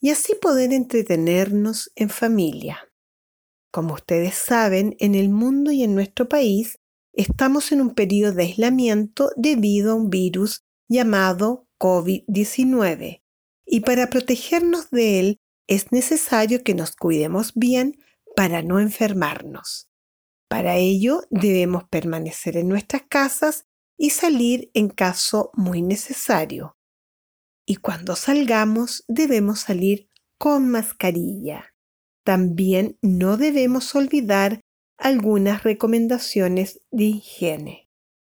y así poder entretenernos en familia. Como ustedes saben, en el mundo y en nuestro país estamos en un periodo de aislamiento debido a un virus llamado COVID-19 y para protegernos de él es necesario que nos cuidemos bien para no enfermarnos. Para ello debemos permanecer en nuestras casas y salir en caso muy necesario y cuando salgamos debemos salir con mascarilla. También no debemos olvidar algunas recomendaciones de higiene.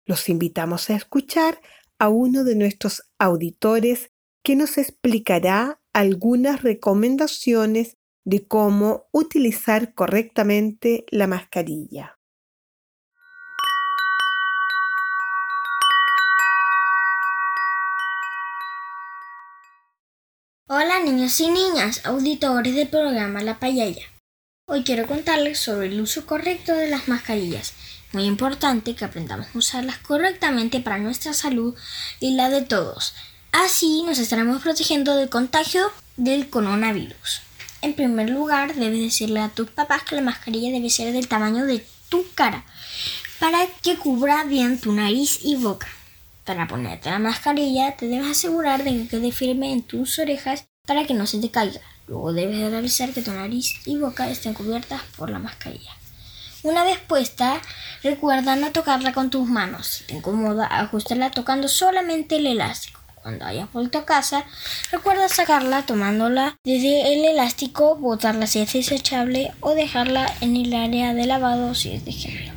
Los invitamos a escuchar a uno de nuestros auditores que nos explicará algunas recomendaciones de cómo utilizar correctamente la mascarilla. Hola niños y niñas, auditores del programa La Payaya. Hoy quiero contarles sobre el uso correcto de las mascarillas. Muy importante que aprendamos a usarlas correctamente para nuestra salud y la de todos. Así nos estaremos protegiendo del contagio del coronavirus. En primer lugar, debes decirle a tus papás que la mascarilla debe ser del tamaño de tu cara para que cubra bien tu nariz y boca. Para ponerte la mascarilla te debes asegurar de que quede firme en tus orejas para que no se te caiga. Luego debes revisar que tu nariz y boca estén cubiertas por la mascarilla. Una vez puesta, recuerda no tocarla con tus manos. Si te incomoda, ajustarla tocando solamente el elástico. Cuando hayas vuelto a casa, recuerda sacarla tomándola desde el elástico, botarla si es desechable o dejarla en el área de lavado si es de género.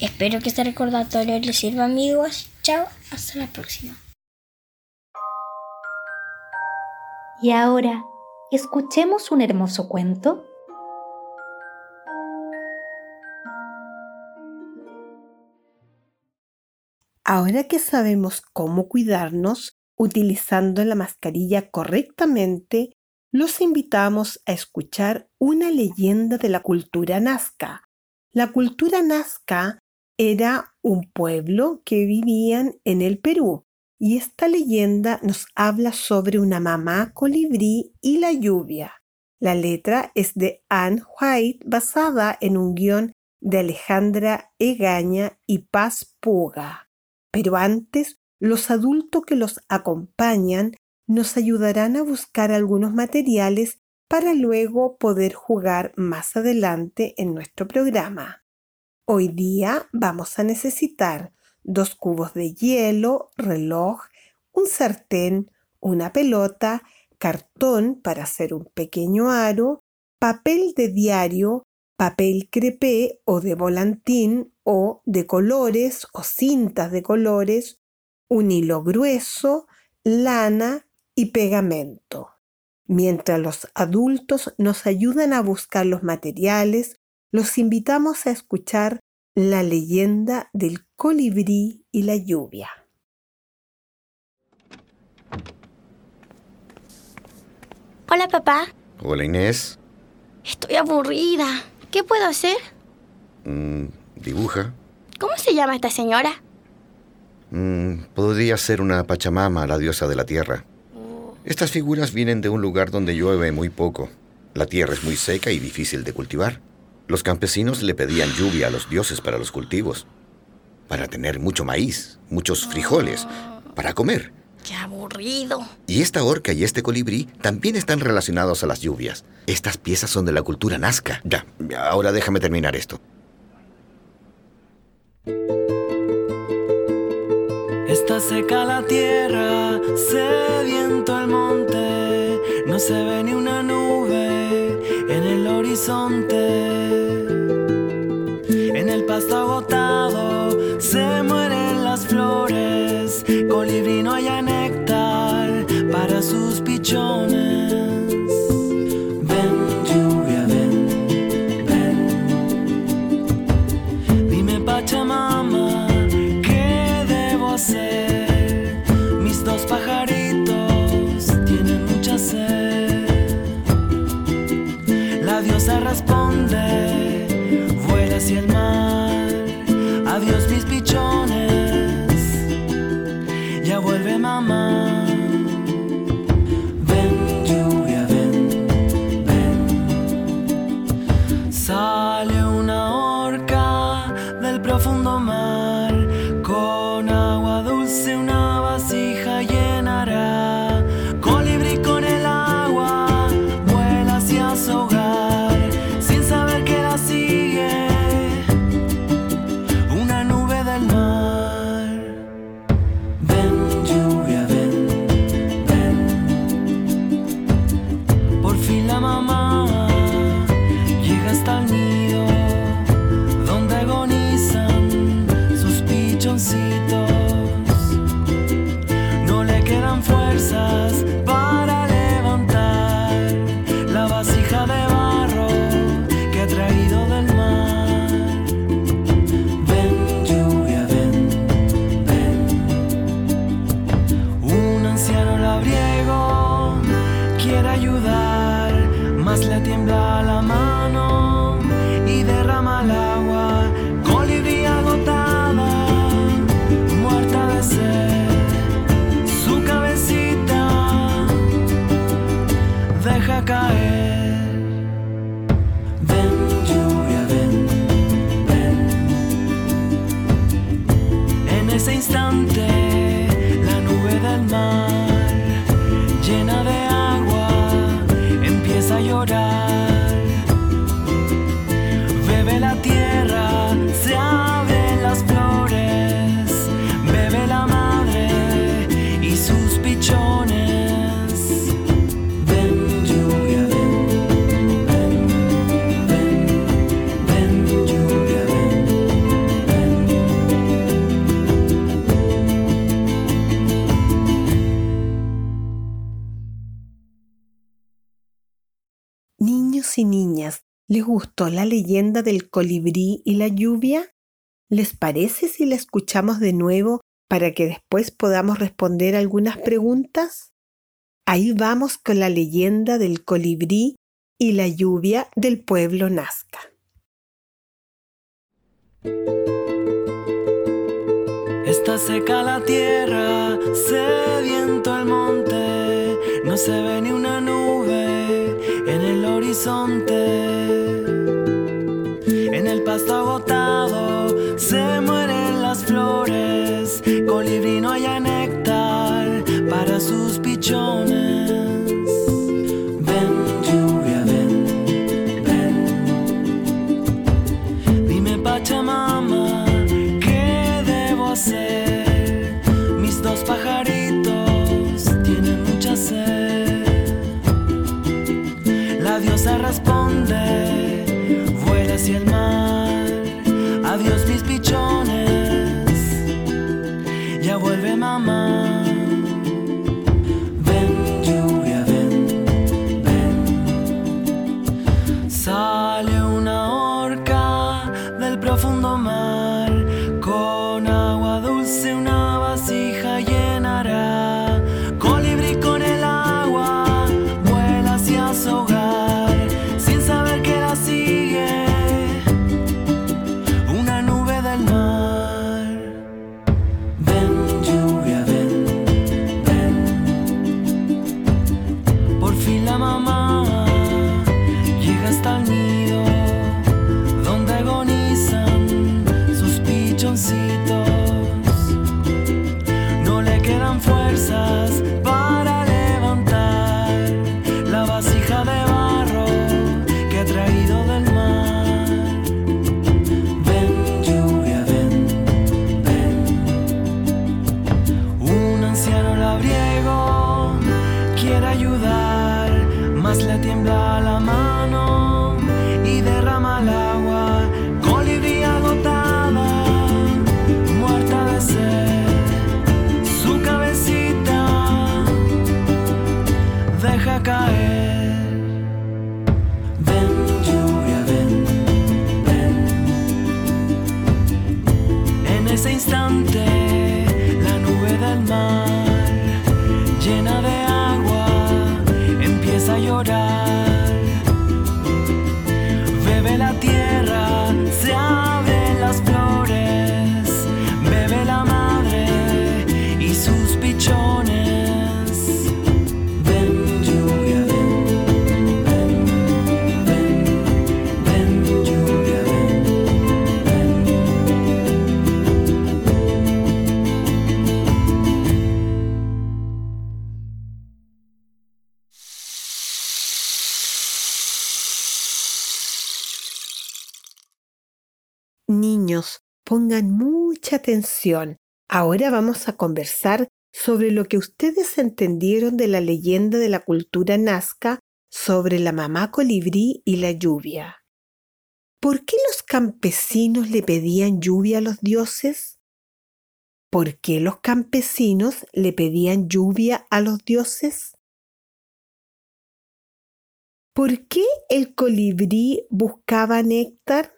Espero que este recordatorio les sirva amigos. Chao, hasta la próxima. Y ahora, escuchemos un hermoso cuento. Ahora que sabemos cómo cuidarnos utilizando la mascarilla correctamente, los invitamos a escuchar una leyenda de la cultura nazca. La cultura nazca era un pueblo que vivían en el Perú y esta leyenda nos habla sobre una mamá colibrí y la lluvia. La letra es de Anne White basada en un guion de Alejandra Egaña y Paz Puga. Pero antes, los adultos que los acompañan nos ayudarán a buscar algunos materiales para luego poder jugar más adelante en nuestro programa. Hoy día vamos a necesitar dos cubos de hielo, reloj, un sartén, una pelota, cartón para hacer un pequeño aro, papel de diario, papel crepé o de volantín o de colores o cintas de colores, un hilo grueso, lana y pegamento. Mientras los adultos nos ayudan a buscar los materiales, los invitamos a escuchar la leyenda del colibrí y la lluvia. Hola papá. Hola Inés. Estoy aburrida. ¿Qué puedo hacer? Mm, dibuja. ¿Cómo se llama esta señora? Mm, podría ser una Pachamama, la diosa de la tierra. Estas figuras vienen de un lugar donde llueve muy poco. La tierra es muy seca y difícil de cultivar. Los campesinos le pedían lluvia a los dioses para los cultivos, para tener mucho maíz, muchos frijoles, para comer. ¡Qué aburrido! Y esta orca y este colibrí también están relacionados a las lluvias. Estas piezas son de la cultura nazca. Ya, ahora déjame terminar esto. Está seca la tierra, sediento el monte, no se ve ni una nube en el horizonte. Pasto agotado se mueren las flores, colibrí no haya néctar para sus pichones. Adiós mis pichones, ya vuelve mamá. Ven lluvia, ven, ven. Sale una orca del profundo mar, con agua gustó la leyenda del colibrí y la lluvia? ¿Les parece si la escuchamos de nuevo para que después podamos responder algunas preguntas? Ahí vamos con la leyenda del colibrí y la lluvia del pueblo Nazca. Está seca la tierra, sediento el monte, no se ve ni una nube en el horizonte. El pasto agotado se mueren las flores, colibrí no haya néctar para sus pichones. Ahora vamos a conversar sobre lo que ustedes entendieron de la leyenda de la cultura nazca sobre la mamá colibrí y la lluvia. ¿Por qué los campesinos le pedían lluvia a los dioses? ¿Por qué los campesinos le pedían lluvia a los dioses? ¿Por qué el colibrí buscaba néctar?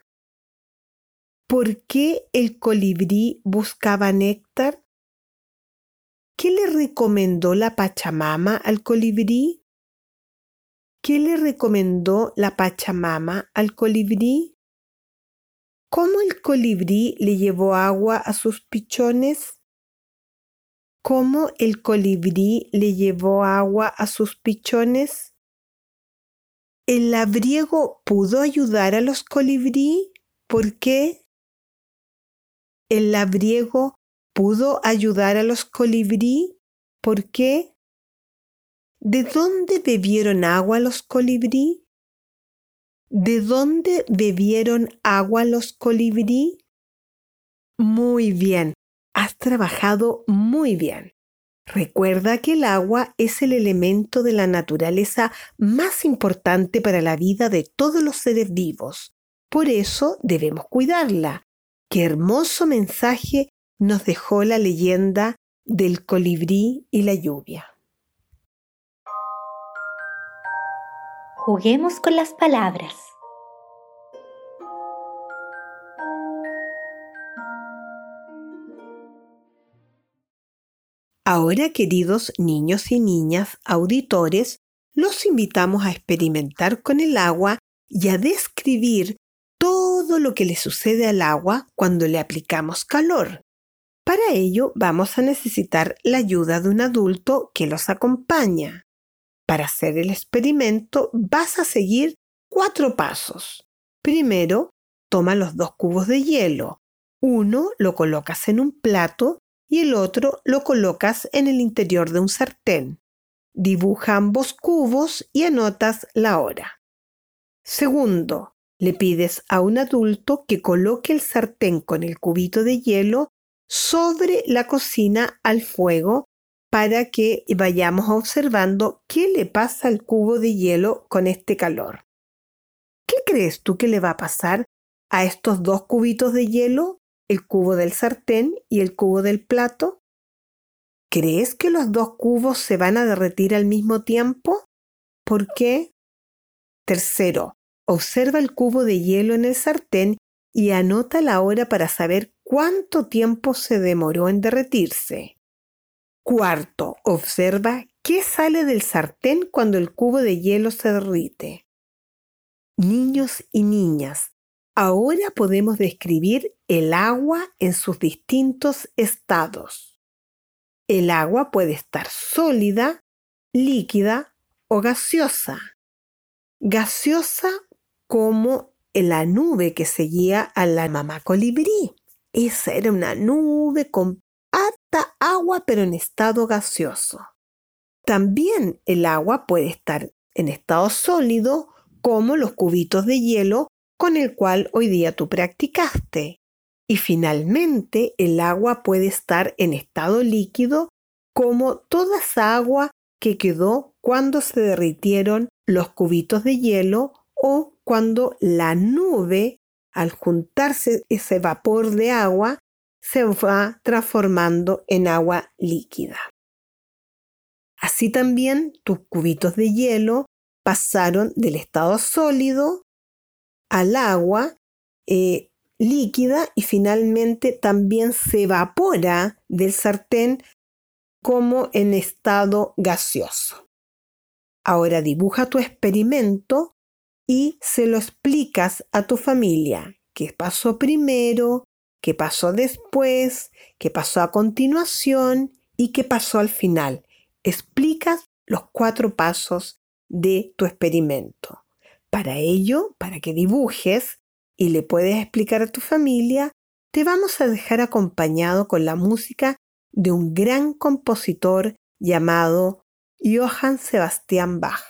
¿Por qué el colibrí buscaba néctar? ¿Qué le recomendó la Pachamama al colibrí? ¿Qué le recomendó la Pachamama al colibrí? ¿Cómo el colibrí le llevó agua a sus pichones? ¿Cómo el colibrí le llevó agua a sus pichones? ¿El labriego pudo ayudar a los colibrí? ¿Por qué? ¿El labriego pudo ayudar a los colibrí? ¿Por qué? ¿De dónde bebieron agua los colibrí? ¿De dónde bebieron agua los colibrí? Muy bien, has trabajado muy bien. Recuerda que el agua es el elemento de la naturaleza más importante para la vida de todos los seres vivos. Por eso debemos cuidarla. Qué hermoso mensaje nos dejó la leyenda del colibrí y la lluvia. Juguemos con las palabras. Ahora, queridos niños y niñas auditores, los invitamos a experimentar con el agua y a describir todo lo que le sucede al agua cuando le aplicamos calor. Para ello vamos a necesitar la ayuda de un adulto que los acompaña. Para hacer el experimento vas a seguir cuatro pasos. Primero, toma los dos cubos de hielo. Uno lo colocas en un plato y el otro lo colocas en el interior de un sartén. Dibuja ambos cubos y anotas la hora. Segundo, le pides a un adulto que coloque el sartén con el cubito de hielo sobre la cocina al fuego para que vayamos observando qué le pasa al cubo de hielo con este calor. ¿Qué crees tú que le va a pasar a estos dos cubitos de hielo, el cubo del sartén y el cubo del plato? ¿Crees que los dos cubos se van a derretir al mismo tiempo? ¿Por qué? Tercero, observa el cubo de hielo en el sartén y anota la hora para saber cuánto tiempo se demoró en derretirse. Cuarto, observa qué sale del sartén cuando el cubo de hielo se derrite. Niños y niñas, ahora podemos describir el agua en sus distintos estados. El agua puede estar sólida, líquida o gaseosa. Gaseosa como la nube que seguía a la mamá colibrí. Esa era una nube con agua pero en estado gaseoso. También el agua puede estar en estado sólido como los cubitos de hielo con el cual hoy día tú practicaste. Y finalmente el agua puede estar en estado líquido como toda esa agua que quedó cuando se derritieron los cubitos de hielo o cuando la nube, al juntarse ese vapor de agua, se va transformando en agua líquida. Así también tus cubitos de hielo pasaron del estado sólido al agua eh, líquida y finalmente también se evapora del sartén como en estado gaseoso. Ahora dibuja tu experimento y se lo explicas a tu familia. ¿Qué pasó primero? ¿Qué pasó después? ¿Qué pasó a continuación? ¿Y qué pasó al final? Explicas los cuatro pasos de tu experimento. Para ello, para que dibujes y le puedes explicar a tu familia, te vamos a dejar acompañado con la música de un gran compositor llamado Johann Sebastian Bach.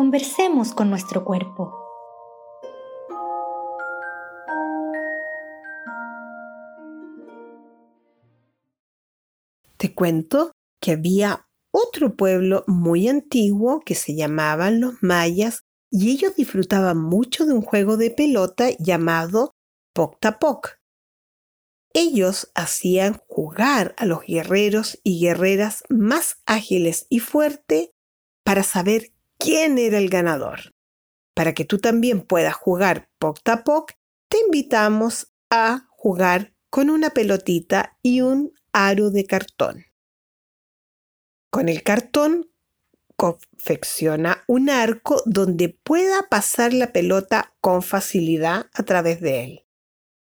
Conversemos con nuestro cuerpo. Te cuento que había otro pueblo muy antiguo que se llamaban los mayas y ellos disfrutaban mucho de un juego de pelota llamado Poctapoc. Ellos hacían jugar a los guerreros y guerreras más ágiles y fuertes para saber quién era el ganador. Para que tú también puedas jugar Poc te invitamos a jugar con una pelotita y un aro de cartón. Con el cartón confecciona un arco donde pueda pasar la pelota con facilidad a través de él.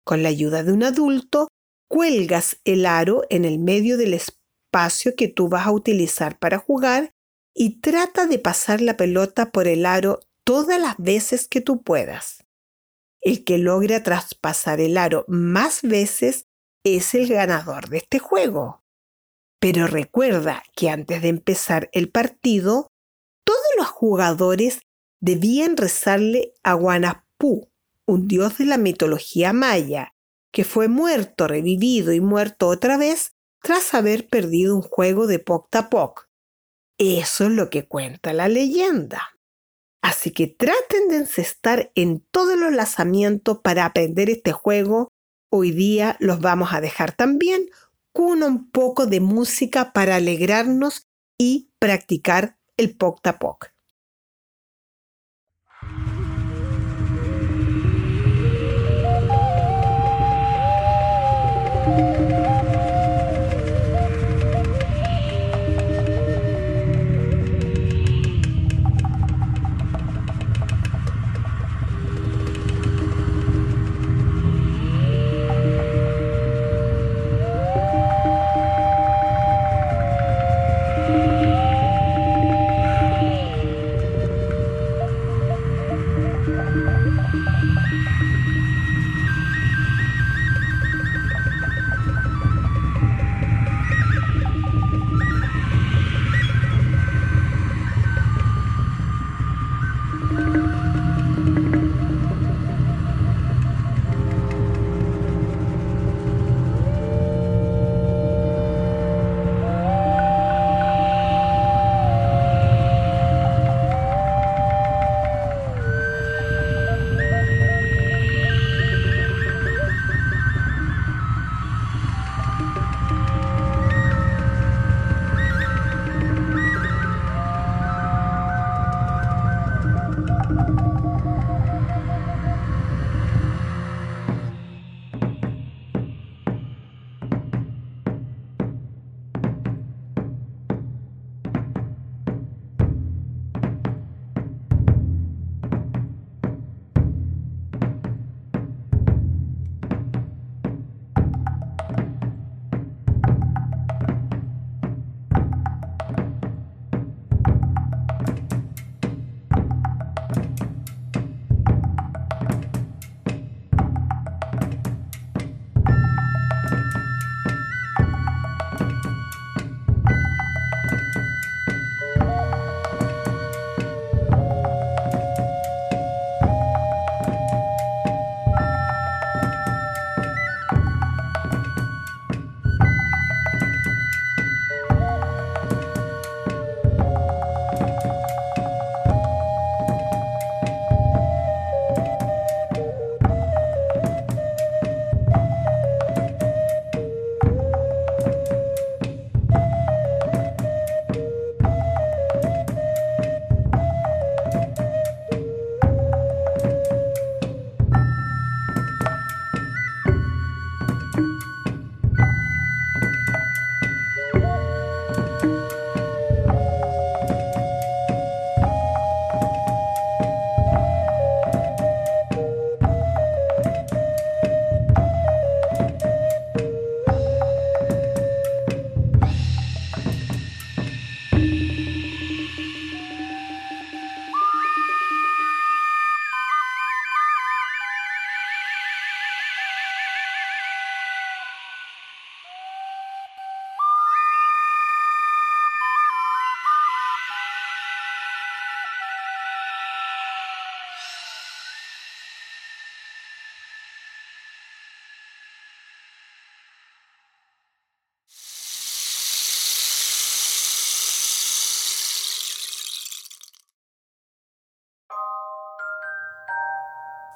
Con la ayuda de un adulto, cuelgas el aro en el medio del espacio que tú vas a utilizar para jugar y trata de pasar la pelota por el aro todas las veces que tú puedas. El que logra traspasar el aro más veces es el ganador de este juego. Pero recuerda que antes de empezar el partido, todos los jugadores debían rezarle a Guanapú, un dios de la mitología maya, que fue muerto, revivido y muerto otra vez tras haber perdido un juego de Poc Eso es lo que cuenta la leyenda. Así que traten de encestar en todos los lanzamientos para aprender este juego. Hoy día los vamos a dejar también con un poco de música para alegrarnos y practicar el poc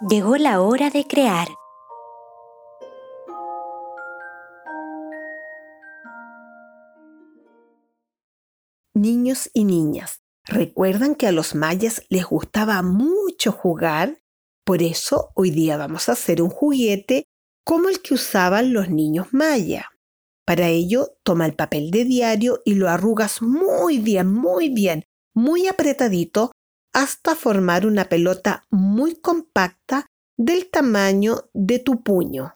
Llegó la hora de crear. Niños y niñas, ¿recuerdan que a los mayas les gustaba mucho jugar? Por eso hoy día vamos a hacer un juguete como el que usaban los niños maya. Para ello, toma el papel de diario y lo arrugas muy bien, muy bien, muy apretadito hasta formar una pelota muy compacta del tamaño de tu puño.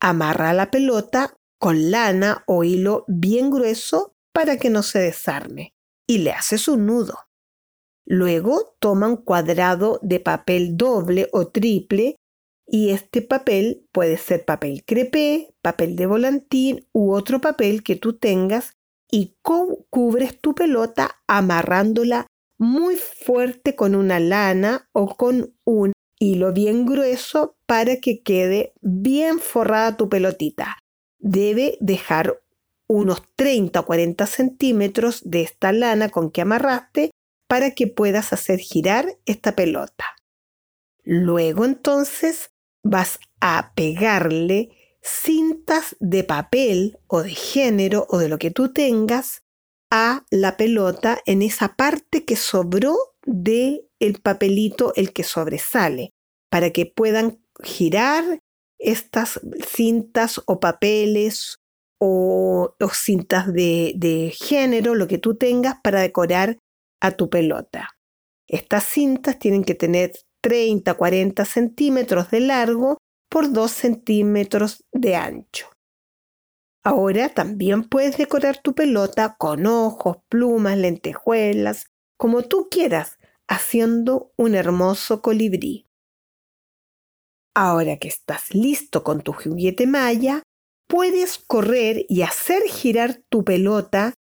Amarra la pelota con lana o hilo bien grueso para que no se desarme y le haces un nudo. Luego toma un cuadrado de papel doble o triple y este papel puede ser papel crepé, papel de volantín u otro papel que tú tengas y cubres tu pelota amarrándola muy fuerte con una lana o con un hilo bien grueso para que quede bien forrada tu pelotita. Debe dejar unos 30 o 40 centímetros de esta lana con que amarraste para que puedas hacer girar esta pelota. Luego entonces vas a pegarle cintas de papel o de género o de lo que tú tengas a la pelota en esa parte que sobró de el papelito el que sobresale para que puedan girar estas cintas o papeles o, cintas de, de género, lo que tú tengas para decorar a tu pelota. Estas cintas tienen que tener 30, 40 centímetros de largo por 2 centímetros de ancho. Ahora también puedes decorar tu pelota con ojos, plumas, lentejuelas, como tú quieras, haciendo un hermoso colibrí. Ahora que estás listo con tu juguete malla, puedes correr y hacer girar tu pelota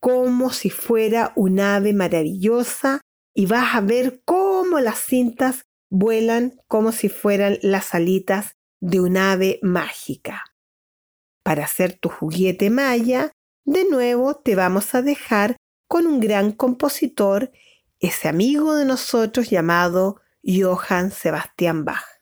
como si fuera un ave maravillosa y vas a ver cómo las cintas vuelan como si fueran las alitas de un ave mágica. Para hacer tu juguete maya, de nuevo te vamos a dejar con un gran compositor, ese amigo de nosotros llamado Johann Sebastian Bach.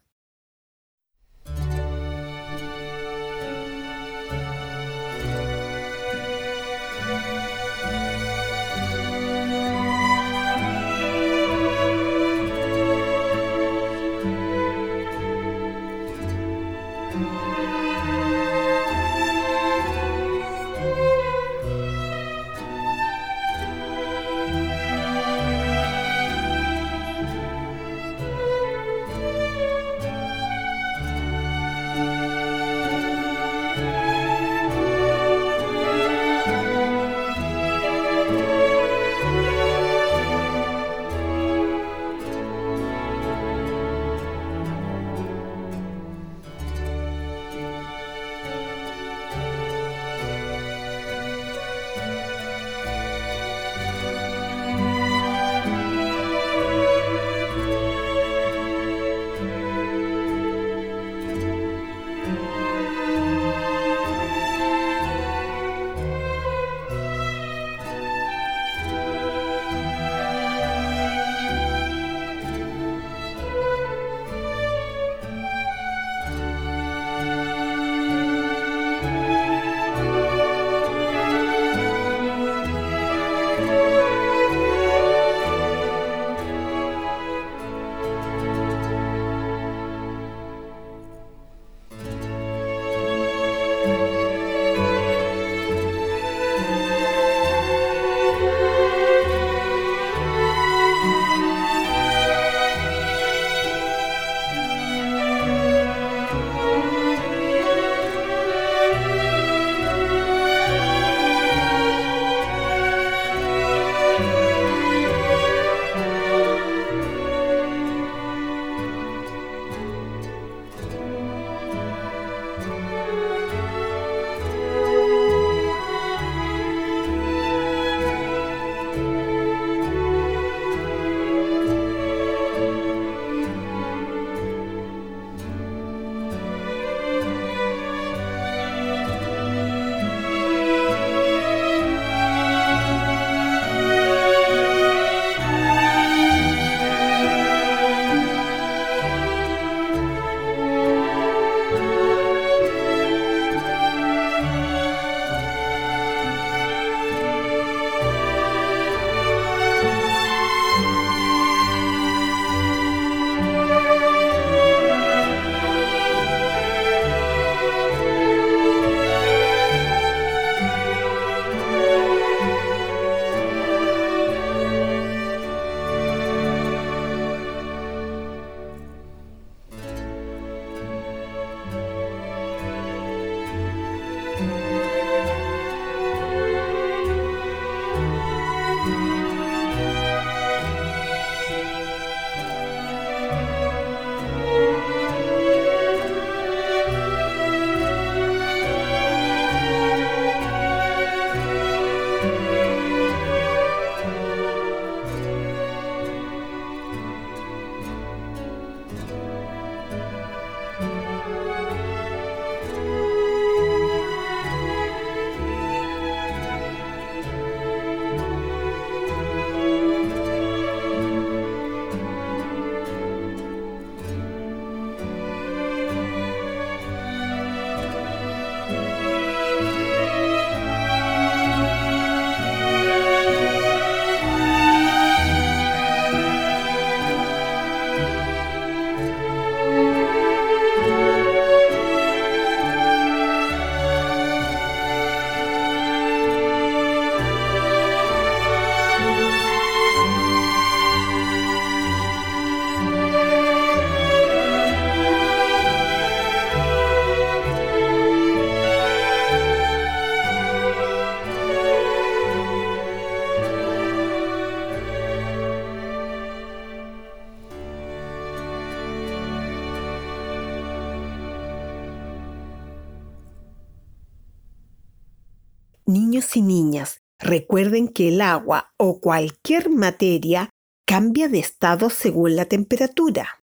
Y niñas, recuerden que el agua o cualquier materia cambia de estado según la temperatura.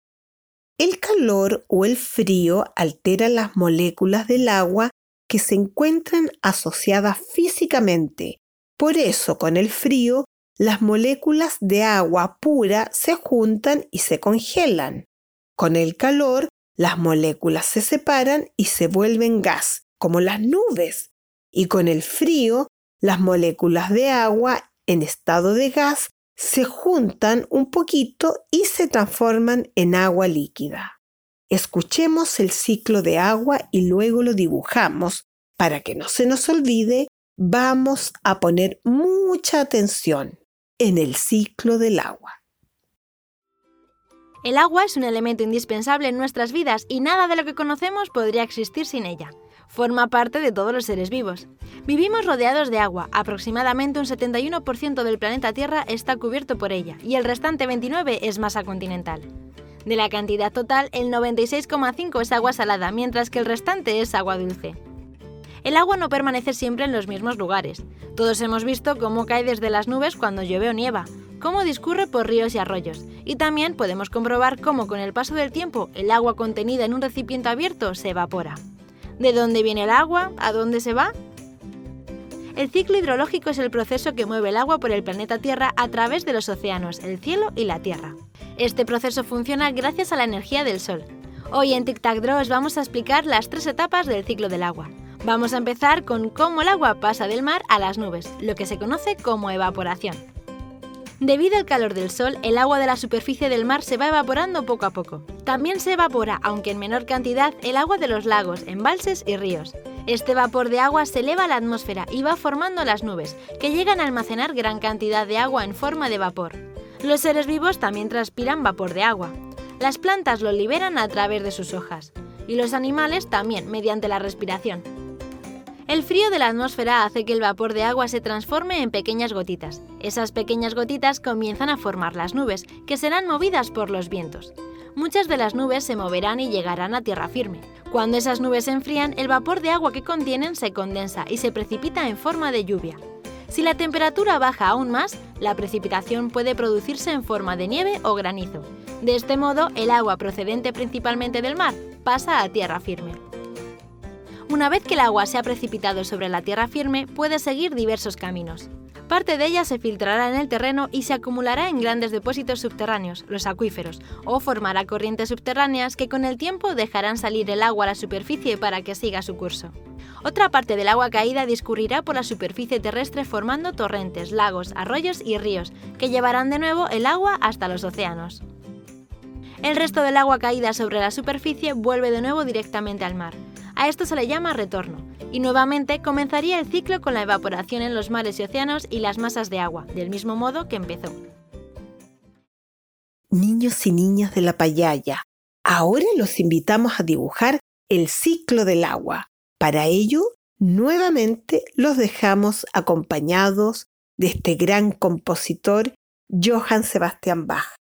El calor o el frío altera las moléculas del agua que se encuentran asociadas físicamente. Por eso, con el frío, las moléculas de agua pura se juntan y se congelan. Con el calor, las moléculas se separan y se vuelven gas, como las nubes. Y con el frío, las moléculas de agua en estado de gas se juntan un poquito y se transforman en agua líquida. Escuchemos el ciclo de agua y luego lo dibujamos. Para que no se nos olvide, vamos a poner mucha atención en el ciclo del agua. El agua es un elemento indispensable en nuestras vidas y nada de lo que conocemos podría existir sin ella. Forma parte de todos los seres vivos. Vivimos rodeados de agua, aproximadamente un 71% del planeta Tierra está cubierto por ella y el restante 29% es masa continental. De la cantidad total, el 96,5% es agua salada, mientras que el restante es agua dulce. El agua no permanece siempre en los mismos lugares. Todos hemos visto cómo cae desde las nubes cuando llueve o nieva, cómo discurre por ríos y arroyos, y también podemos comprobar cómo con el paso del tiempo el agua contenida en un recipiente abierto se evapora. ¿De dónde viene el agua? ¿A dónde se va? El ciclo hidrológico es el proceso que mueve el agua por el planeta Tierra a través de los océanos, el cielo y la Tierra. Este proceso funciona gracias a la energía del Sol. Hoy en Tic Tac Draw os vamos a explicar las tres etapas del ciclo del agua. Vamos a empezar con cómo el agua pasa del mar a las nubes, lo que se conoce como evaporación. Debido al calor del sol, el agua de la superficie del mar se va evaporando poco a poco. También se evapora, aunque en menor cantidad, el agua de los lagos, embalses y ríos. Este vapor de agua se eleva a la atmósfera y va formando las nubes, que llegan a almacenar gran cantidad de agua en forma de vapor. Los seres vivos también transpiran vapor de agua. Las plantas lo liberan a través de sus hojas, y los animales también mediante la respiración. El frío de la atmósfera hace que el vapor de agua se transforme en pequeñas gotitas. Esas pequeñas gotitas comienzan a formar las nubes, que serán movidas por los vientos. Muchas de las nubes se moverán y llegarán a tierra firme. Cuando esas nubes se enfrían, el vapor de agua que contienen se condensa y se precipita en forma de lluvia. Si la temperatura baja aún más, la precipitación puede producirse en forma de nieve o granizo. De este modo, el agua procedente principalmente del mar pasa a tierra firme. Una vez que el agua se ha precipitado sobre la tierra firme, puede seguir diversos caminos. Parte de ella se filtrará en el terreno y se acumulará en grandes depósitos subterráneos, los acuíferos, o formará corrientes subterráneas que con el tiempo dejarán salir el agua a la superficie para que siga su curso. Otra parte del agua caída discurrirá por la superficie terrestre formando torrentes, lagos, arroyos y ríos, que llevarán de nuevo el agua hasta los océanos. El resto del agua caída sobre la superficie vuelve de nuevo directamente al mar. A esto se le llama retorno, y nuevamente comenzaría el ciclo con la evaporación en los mares y océanos y las masas de agua, del mismo modo que empezó. Niños y niñas de la payaya, ahora los invitamos a dibujar el ciclo del agua. Para ello, nuevamente los dejamos acompañados de este gran compositor Johann Sebastian Bach.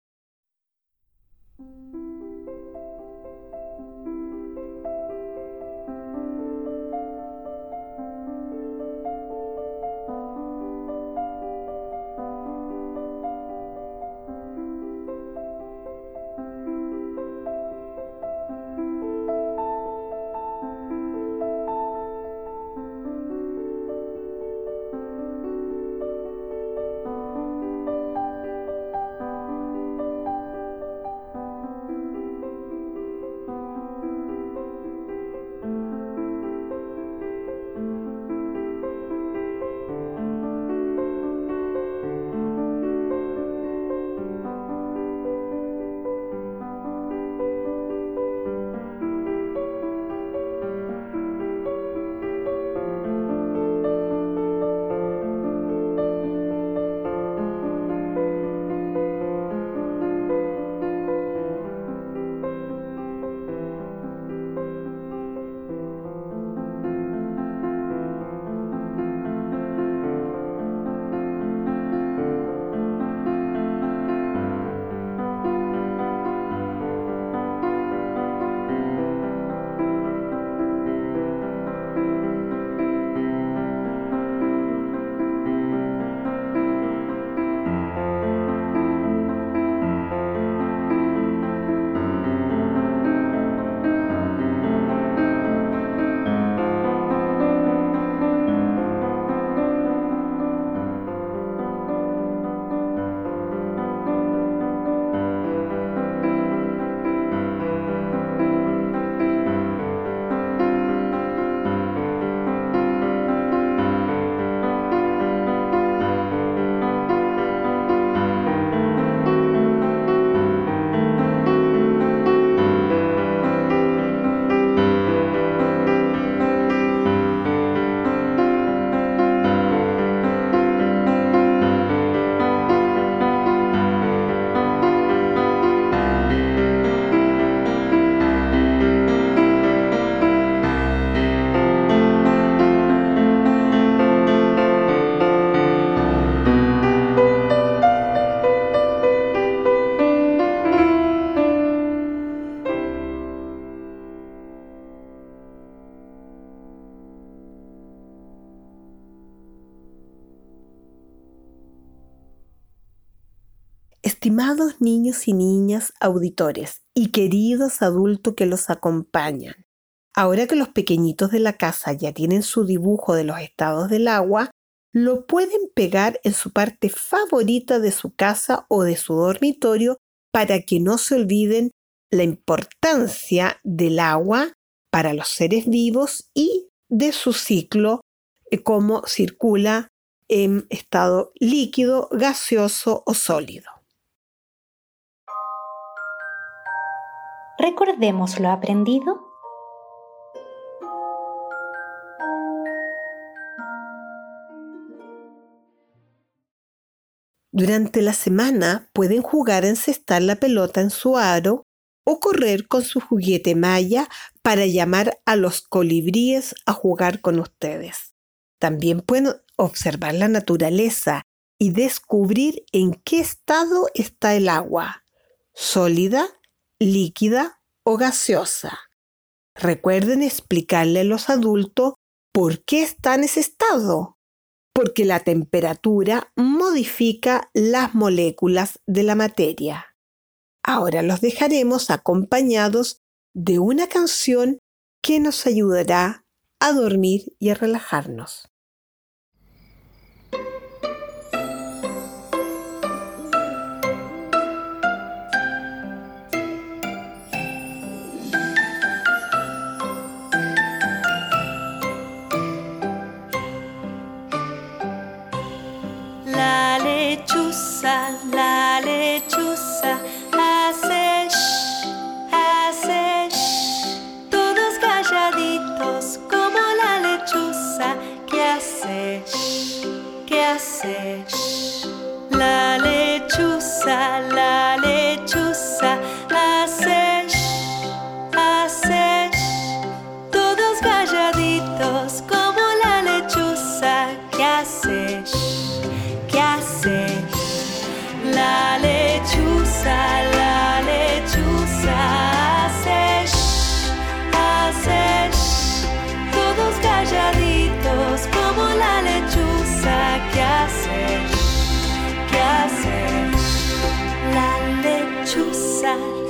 Y niñas auditores y queridos adultos que los acompañan, ahora que los pequeñitos de la casa ya tienen su dibujo de los estados del agua, lo pueden pegar en su parte favorita de su casa o de su dormitorio para que no se olviden la importancia del agua para los seres vivos y de su ciclo, eh, cómo circula en estado líquido, gaseoso o sólido. Recordemos lo aprendido. Durante la semana pueden jugar a encestar la pelota en su aro o correr con su juguete maya para llamar a los colibríes a jugar con ustedes. También pueden observar la naturaleza y descubrir en qué estado está el agua, sólida, líquida o gaseosa. Recuerden explicarle a los adultos por qué está en ese estado, porque la temperatura modifica las moléculas de la materia. Ahora los dejaremos acompañados de una canción que nos ayudará a dormir y a relajarnos. Lechuza, la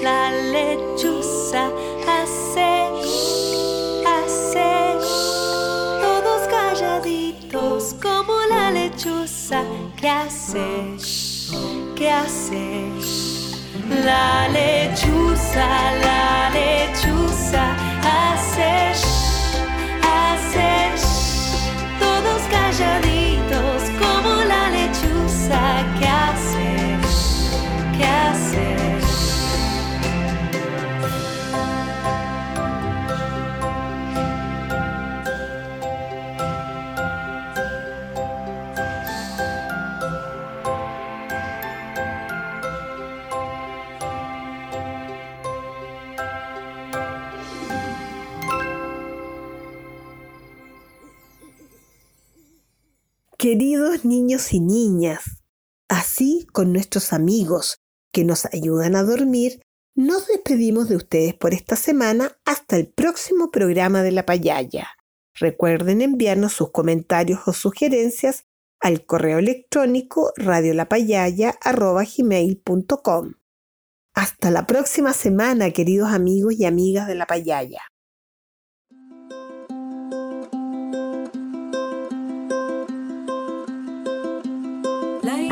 la lechuza hace hace. Todos calladitos como la lechuza que hace shh, que hace shh. La lechuza, la lechuza hace Queridos niños y niñas, así con nuestros amigos que nos ayudan a dormir, nos despedimos de ustedes por esta semana hasta el próximo programa de La Payaya. Recuerden enviarnos sus comentarios o sugerencias al correo electrónico radiolapayaya.com. Hasta la próxima semana, queridos amigos y amigas de La Payaya.